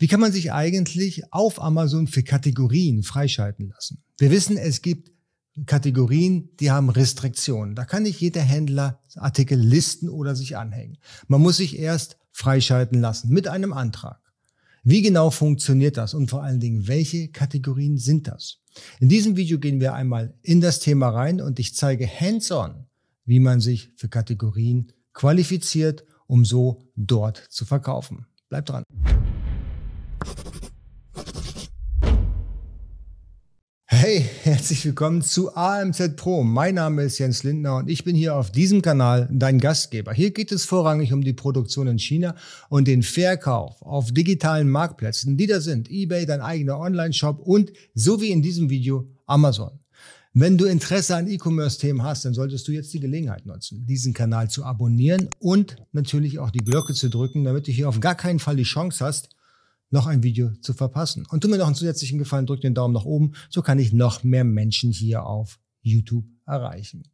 Wie kann man sich eigentlich auf Amazon für Kategorien freischalten lassen? Wir wissen, es gibt Kategorien, die haben Restriktionen. Da kann nicht jeder Händler Artikel listen oder sich anhängen. Man muss sich erst freischalten lassen mit einem Antrag. Wie genau funktioniert das und vor allen Dingen, welche Kategorien sind das? In diesem Video gehen wir einmal in das Thema rein und ich zeige hands-on, wie man sich für Kategorien qualifiziert, um so dort zu verkaufen. Bleibt dran. Hey, herzlich willkommen zu AMZ Pro. Mein Name ist Jens Lindner und ich bin hier auf diesem Kanal dein Gastgeber. Hier geht es vorrangig um die Produktion in China und den Verkauf auf digitalen Marktplätzen, die da sind eBay, dein eigener Online-Shop und so wie in diesem Video Amazon. Wenn du Interesse an E-Commerce-Themen hast, dann solltest du jetzt die Gelegenheit nutzen, diesen Kanal zu abonnieren und natürlich auch die Glocke zu drücken, damit du hier auf gar keinen Fall die Chance hast, noch ein Video zu verpassen. Und tu mir noch einen zusätzlichen Gefallen, drück den Daumen nach oben, so kann ich noch mehr Menschen hier auf YouTube erreichen.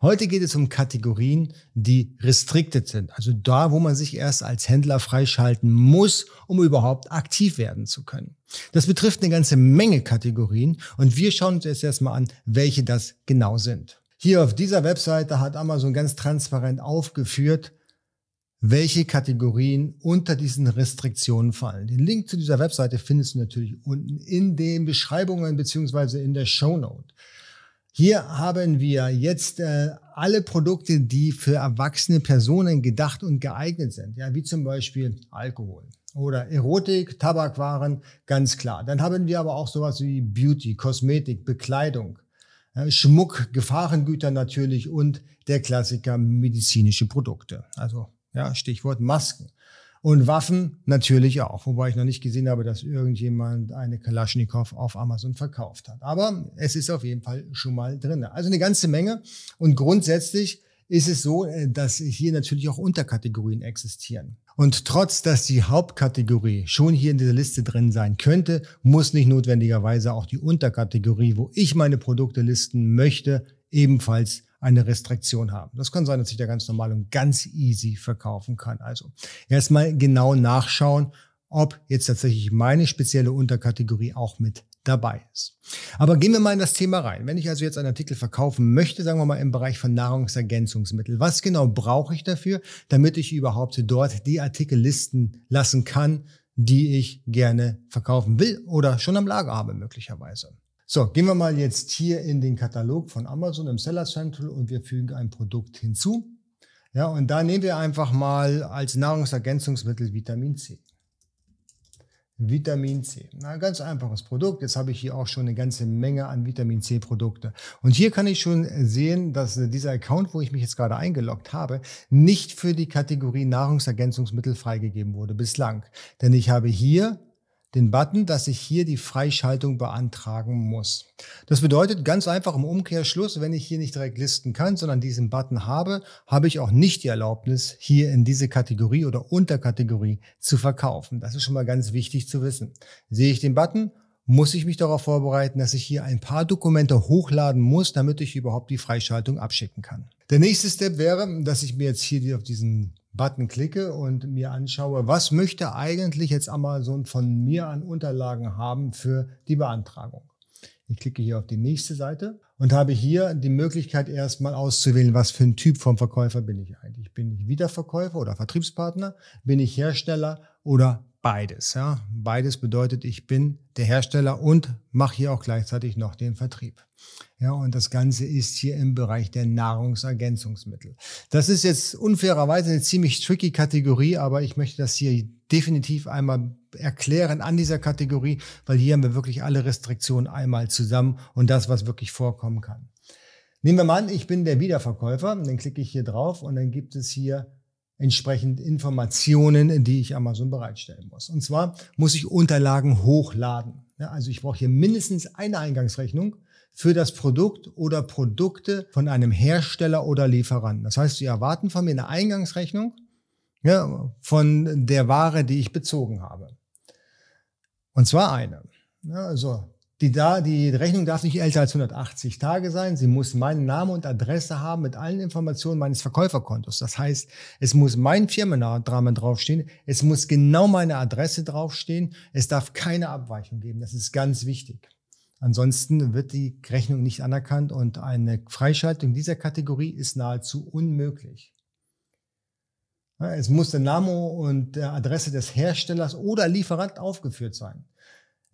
Heute geht es um Kategorien, die restricted sind, also da, wo man sich erst als Händler freischalten muss, um überhaupt aktiv werden zu können. Das betrifft eine ganze Menge Kategorien und wir schauen uns jetzt erstmal an, welche das genau sind. Hier auf dieser Webseite hat Amazon ganz transparent aufgeführt, welche Kategorien unter diesen Restriktionen fallen. Den Link zu dieser Webseite findest du natürlich unten in den Beschreibungen beziehungsweise in der Show Note. Hier haben wir jetzt äh, alle Produkte, die für erwachsene Personen gedacht und geeignet sind, ja, wie zum Beispiel Alkohol oder Erotik, Tabakwaren, ganz klar. Dann haben wir aber auch sowas wie Beauty, Kosmetik, Bekleidung, äh, Schmuck, Gefahrengüter natürlich und der Klassiker medizinische Produkte. Also ja, Stichwort Masken. Und Waffen natürlich auch, wobei ich noch nicht gesehen habe, dass irgendjemand eine Kalaschnikow auf Amazon verkauft hat. Aber es ist auf jeden Fall schon mal drin. Also eine ganze Menge. Und grundsätzlich ist es so, äh, dass hier natürlich auch Unterkategorien existieren. Und trotz, dass die Hauptkategorie schon hier in dieser Liste drin sein könnte, muss nicht notwendigerweise auch die Unterkategorie, wo ich meine Produkte listen möchte, ebenfalls eine Restriktion haben. Das kann sein, dass ich da ganz normal und ganz easy verkaufen kann. Also erstmal genau nachschauen, ob jetzt tatsächlich meine spezielle Unterkategorie auch mit dabei ist. Aber gehen wir mal in das Thema rein. Wenn ich also jetzt einen Artikel verkaufen möchte, sagen wir mal im Bereich von Nahrungsergänzungsmittel, was genau brauche ich dafür, damit ich überhaupt dort die Artikel listen lassen kann, die ich gerne verkaufen will oder schon am Lager habe möglicherweise. So, gehen wir mal jetzt hier in den Katalog von Amazon im Seller Central und wir fügen ein Produkt hinzu. Ja, und da nehmen wir einfach mal als Nahrungsergänzungsmittel Vitamin C. Vitamin C. Na, ganz einfaches Produkt. Jetzt habe ich hier auch schon eine ganze Menge an Vitamin C Produkte. Und hier kann ich schon sehen, dass dieser Account, wo ich mich jetzt gerade eingeloggt habe, nicht für die Kategorie Nahrungsergänzungsmittel freigegeben wurde bislang. Denn ich habe hier den Button, dass ich hier die Freischaltung beantragen muss. Das bedeutet ganz einfach im Umkehrschluss, wenn ich hier nicht direkt listen kann, sondern diesen Button habe, habe ich auch nicht die Erlaubnis, hier in diese Kategorie oder Unterkategorie zu verkaufen. Das ist schon mal ganz wichtig zu wissen. Sehe ich den Button, muss ich mich darauf vorbereiten, dass ich hier ein paar Dokumente hochladen muss, damit ich überhaupt die Freischaltung abschicken kann. Der nächste Step wäre, dass ich mir jetzt hier auf diesen Button klicke und mir anschaue, was möchte eigentlich jetzt Amazon von mir an Unterlagen haben für die Beantragung. Ich klicke hier auf die nächste Seite und habe hier die Möglichkeit erstmal auszuwählen, was für ein Typ vom Verkäufer bin ich eigentlich. Bin ich Wiederverkäufer oder Vertriebspartner? Bin ich Hersteller oder beides. Ja. Beides bedeutet, ich bin der Hersteller und mache hier auch gleichzeitig noch den Vertrieb. Ja, und das Ganze ist hier im Bereich der Nahrungsergänzungsmittel. Das ist jetzt unfairerweise eine ziemlich tricky Kategorie, aber ich möchte das hier definitiv einmal erklären an dieser Kategorie, weil hier haben wir wirklich alle Restriktionen einmal zusammen und das, was wirklich vorkommen kann. Nehmen wir mal an, ich bin der Wiederverkäufer, dann klicke ich hier drauf und dann gibt es hier entsprechend Informationen, die ich Amazon bereitstellen muss. Und zwar muss ich Unterlagen hochladen. Ja, also ich brauche hier mindestens eine Eingangsrechnung für das Produkt oder Produkte von einem Hersteller oder Lieferanten. Das heißt, Sie erwarten von mir eine Eingangsrechnung ja, von der Ware, die ich bezogen habe. Und zwar eine. Ja, also Die, da, die Rechnung darf nicht älter als 180 Tage sein. Sie muss meinen Namen und Adresse haben mit allen Informationen meines Verkäuferkontos. Das heißt, es muss mein Firmennamen draufstehen. Es muss genau meine Adresse draufstehen. Es darf keine Abweichung geben. Das ist ganz wichtig. Ansonsten wird die Rechnung nicht anerkannt und eine Freischaltung dieser Kategorie ist nahezu unmöglich. Es muss der Name und der Adresse des Herstellers oder Lieferant aufgeführt sein.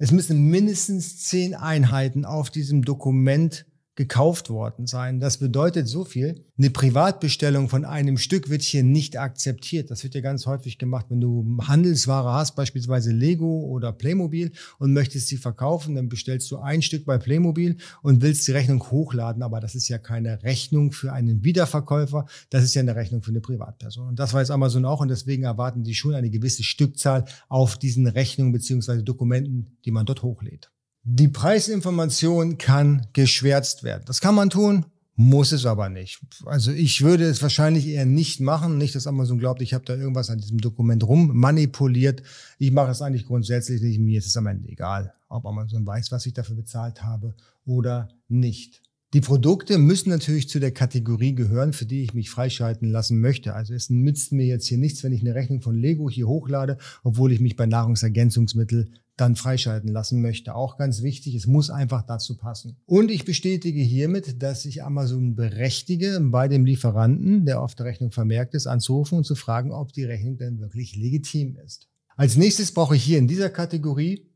Es müssen mindestens zehn Einheiten auf diesem Dokument gekauft worden sein. Das bedeutet so viel. Eine Privatbestellung von einem Stück wird hier nicht akzeptiert. Das wird ja ganz häufig gemacht, wenn du Handelsware hast, beispielsweise Lego oder Playmobil und möchtest sie verkaufen, dann bestellst du ein Stück bei Playmobil und willst die Rechnung hochladen. Aber das ist ja keine Rechnung für einen Wiederverkäufer. Das ist ja eine Rechnung für eine Privatperson. Und das weiß Amazon auch und deswegen erwarten die schon eine gewisse Stückzahl auf diesen Rechnungen beziehungsweise Dokumenten, die man dort hochlädt. Die Preisinformation kann geschwärzt werden. Das kann man tun, muss es aber nicht. Also ich würde es wahrscheinlich eher nicht machen. Nicht, dass Amazon glaubt, ich habe da irgendwas an diesem Dokument rum manipuliert. Ich mache es eigentlich grundsätzlich nicht. Mir ist es am Ende egal, ob Amazon weiß, was ich dafür bezahlt habe oder nicht. Die Produkte müssen natürlich zu der Kategorie gehören, für die ich mich freischalten lassen möchte. Also es nützt mir jetzt hier nichts, wenn ich eine Rechnung von Lego hier hochlade, obwohl ich mich bei Nahrungsergänzungsmittel dann freischalten lassen möchte. Auch ganz wichtig, es muss einfach dazu passen. Und ich bestätige hiermit, dass ich Amazon berechtige, bei dem Lieferanten, der auf der Rechnung vermerkt ist, anzurufen und zu fragen, ob die Rechnung denn wirklich legitim ist. Als nächstes brauche ich hier in dieser Kategorie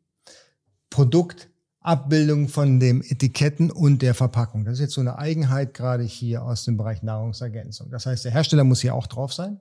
Produktabbildung von dem Etiketten und der Verpackung. Das ist jetzt so eine Eigenheit gerade hier aus dem Bereich Nahrungsergänzung. Das heißt, der Hersteller muss hier auch drauf sein.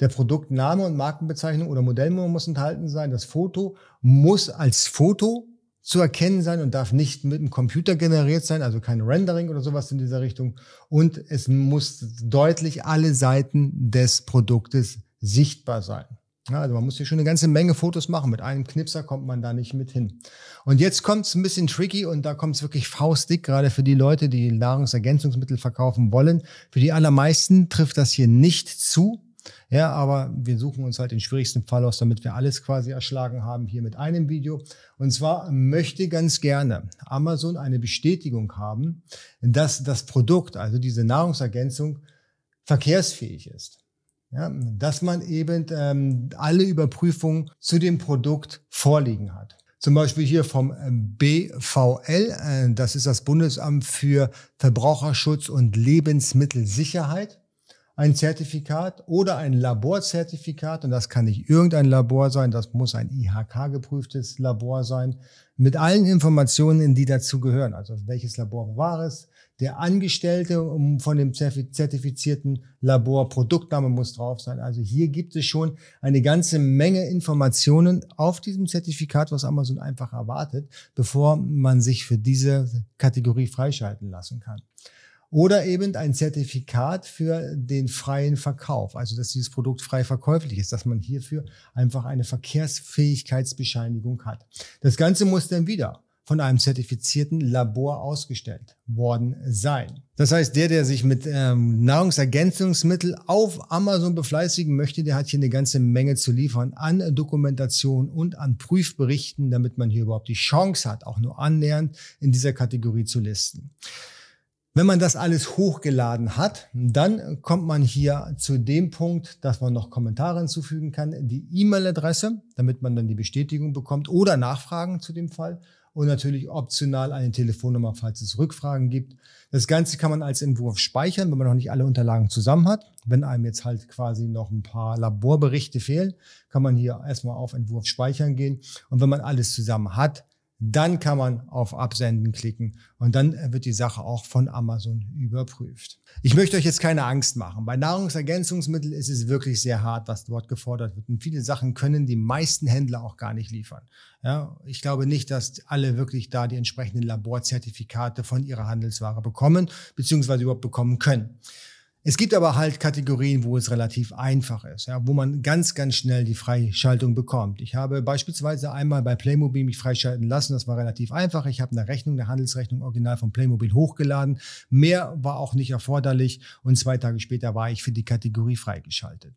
Der Produktname und Markenbezeichnung oder Modellnummer muss enthalten sein. Das Foto muss als Foto zu erkennen sein und darf nicht mit dem Computer generiert sein, also kein Rendering oder sowas in dieser Richtung. Und es muss deutlich alle Seiten des Produktes sichtbar sein. Ja, also man muss hier schon eine ganze Menge Fotos machen. Mit einem Knipser kommt man da nicht mit hin. Und jetzt kommt es ein bisschen tricky und da kommt es wirklich faustdick, gerade für die Leute, die Nahrungsergänzungsmittel verkaufen wollen. Für die allermeisten trifft das hier nicht zu. Ja, aber wir suchen uns halt den schwierigsten Fall aus, damit wir alles quasi erschlagen haben hier mit einem Video. Und zwar möchte ganz gerne Amazon eine Bestätigung haben, dass das Produkt, also diese Nahrungsergänzung, verkehrsfähig ist. Ja, dass man eben ähm, alle Überprüfungen zu dem Produkt vorliegen hat. Zum Beispiel hier vom BVL, äh, das ist das Bundesamt für Verbraucherschutz und Lebensmittelsicherheit ein Zertifikat oder ein Laborzertifikat, und das kann nicht irgendein Labor sein, das muss ein IHK-geprüftes Labor sein, mit allen Informationen, die dazu gehören. Also welches Labor war es, der Angestellte von dem zertifizierten Labor, Produktname muss drauf sein. Also hier gibt es schon eine ganze Menge Informationen auf diesem Zertifikat, was Amazon einfach erwartet, bevor man sich für diese Kategorie freischalten lassen kann oder eben ein Zertifikat für den freien Verkauf, also dass dieses Produkt frei verkäuflich ist, dass man hierfür einfach eine Verkehrsfähigkeitsbescheinigung hat. Das Ganze muss dann wieder von einem zertifizierten Labor ausgestellt worden sein. Das heißt, der, der sich mit ähm, Nahrungsergänzungsmittel auf Amazon befleißigen möchte, der hat hier eine ganze Menge zu liefern an Dokumentation und an Prüfberichten, damit man hier überhaupt die Chance hat, auch nur annähernd in dieser Kategorie zu listen. Wenn man das alles hochgeladen hat, dann kommt man hier zu dem Punkt, dass man noch Kommentare hinzufügen kann, die E-Mail-Adresse, damit man dann die Bestätigung bekommt oder Nachfragen zu dem Fall und natürlich optional eine Telefonnummer, falls es Rückfragen gibt. Das Ganze kann man als Entwurf speichern, wenn man noch nicht alle Unterlagen zusammen hat. Wenn einem jetzt halt quasi noch ein paar Laborberichte fehlen, kann man hier erstmal auf Entwurf speichern gehen. Und wenn man alles zusammen hat, dann kann man auf Absenden klicken und dann wird die Sache auch von Amazon überprüft. Ich möchte euch jetzt keine Angst machen. Bei Nahrungsergänzungsmitteln ist es wirklich sehr hart, was dort gefordert wird. Und viele Sachen können die meisten Händler auch gar nicht liefern. Ja, ich glaube nicht, dass alle wirklich da die entsprechenden Laborzertifikate von ihrer Handelsware bekommen, beziehungsweise überhaupt bekommen können. Es gibt aber halt Kategorien, wo es relativ einfach ist, ja, wo man ganz, ganz schnell die Freischaltung bekommt. Ich habe beispielsweise einmal bei Playmobil mich freischalten lassen. Das war relativ einfach. Ich habe eine Rechnung, eine Handelsrechnung original von Playmobil hochgeladen. Mehr war auch nicht erforderlich und zwei Tage später war ich für die Kategorie freigeschaltet.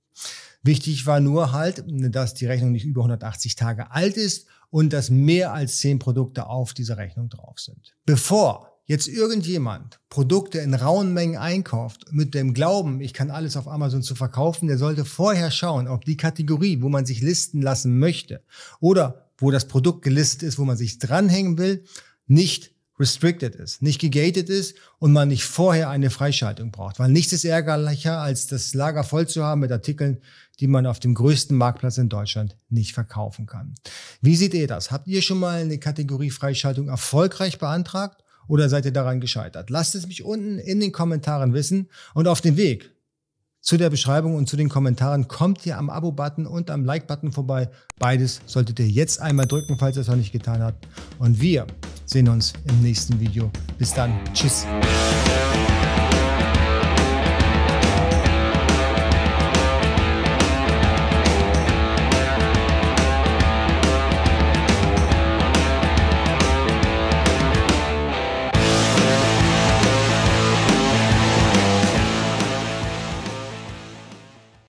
Wichtig war nur halt, dass die Rechnung nicht über 180 Tage alt ist und dass mehr als zehn Produkte auf dieser Rechnung drauf sind. Bevor jetzt irgendjemand Produkte in rauen Mengen einkauft mit dem Glauben, ich kann alles auf Amazon zu verkaufen, der sollte vorher schauen, ob die Kategorie, wo man sich listen lassen möchte oder wo das Produkt gelistet ist, wo man sich dranhängen will, nicht restricted ist, nicht gegated ist und man nicht vorher eine Freischaltung braucht. Weil nichts ist ärgerlicher, als das Lager voll zu haben mit Artikeln, die man auf dem größten Marktplatz in Deutschland nicht verkaufen kann. Wie seht ihr das? Habt ihr schon mal eine Kategorie Freischaltung erfolgreich beantragt oder seid ihr daran gescheitert? Lasst es mich unten in den Kommentaren wissen und auf dem Weg zu der Beschreibung und zu den Kommentaren kommt ihr am Abo-Button und am Like-Button vorbei. Beides solltet ihr jetzt einmal drücken, falls ihr es noch nicht getan habt. Und wir sehen uns im nächsten Video. Bis dann. Tschüss.